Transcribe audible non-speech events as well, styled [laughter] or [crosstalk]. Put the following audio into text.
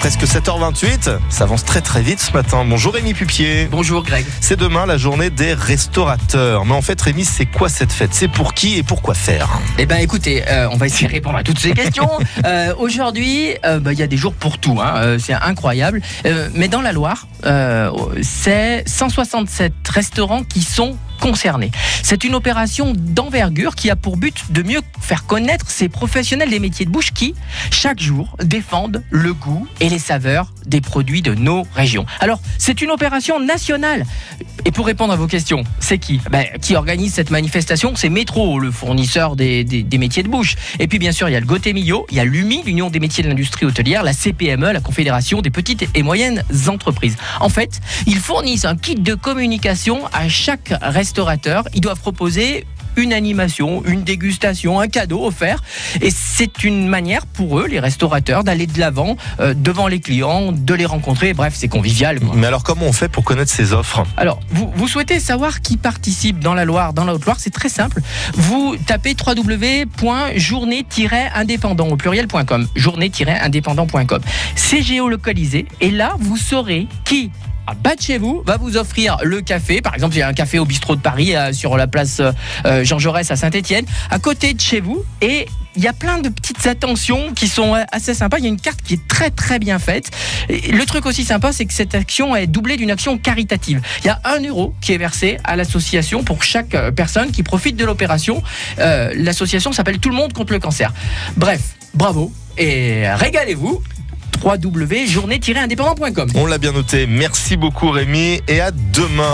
Presque 7h28, ça avance très très vite ce matin. Bonjour Rémi Pupier. Bonjour Greg. C'est demain la journée des restaurateurs. Mais en fait Rémi, c'est quoi cette fête? C'est pour qui et pourquoi faire? Eh ben écoutez, euh, on va essayer de répondre à toutes ces questions. [laughs] Euh, Aujourd'hui, euh, bah, il y a des jours pour tout, hein. C'est incroyable. Mais dans la Loire, c'est 167 restaurants qui sont concernés. C'est une opération d'envergure qui a pour but de mieux faire connaître ces professionnels des métiers de bouche qui, chaque jour, défendent le goût et les saveurs des produits de nos régions. Alors, c'est une opération nationale. Et pour répondre à vos questions, c'est qui? Ben, Qui organise cette manifestation? C'est Métro, le fournisseur des, des- des métiers de bouche. Et puis, bien sûr, il y a le Gotemio, il y a l'UMI, l'Union des métiers de l'industrie hôtelière, la CPME, la Confédération des petites et moyennes entreprises. En fait, ils fournissent un kit de communication à chaque restaurateur. Ils doivent proposer une animation, une dégustation, un cadeau offert. Et c'est une manière pour eux, les restaurateurs, d'aller de l'avant euh, devant les clients, de les rencontrer. Bref, c'est convivial. quoi. Mais alors comment on fait pour connaître ces offres? Alors, vous, vous souhaitez savoir qui participe dans la Loire, dans la Haute-Loire C'est très simple. Vous tapez www.journée-indépendant au pluriel.com. Journée-indépendant.com. C'est géolocalisé et là, vous saurez qui. À bas de chez vous va vous offrir le café. Par exemple, il y a un café au bistrot de Paris euh, sur la place euh, Jean Jaurès à Saint-Étienne, à côté de chez vous. Et il y a plein de petites attentions qui sont euh, assez sympas. Il y a une carte qui est très très bien faite. Le truc aussi sympa, c'est que cette action est doublée d'une action caritative. Il y a un euro qui est versé à l'association pour chaque euh, personne qui profite de l'opération. Euh, l'association s'appelle Tout le monde contre le cancer. Bref, bravo et régalez-vous www.journée-indépendant.com On l'a bien noté. Merci beaucoup Rémi et à demain.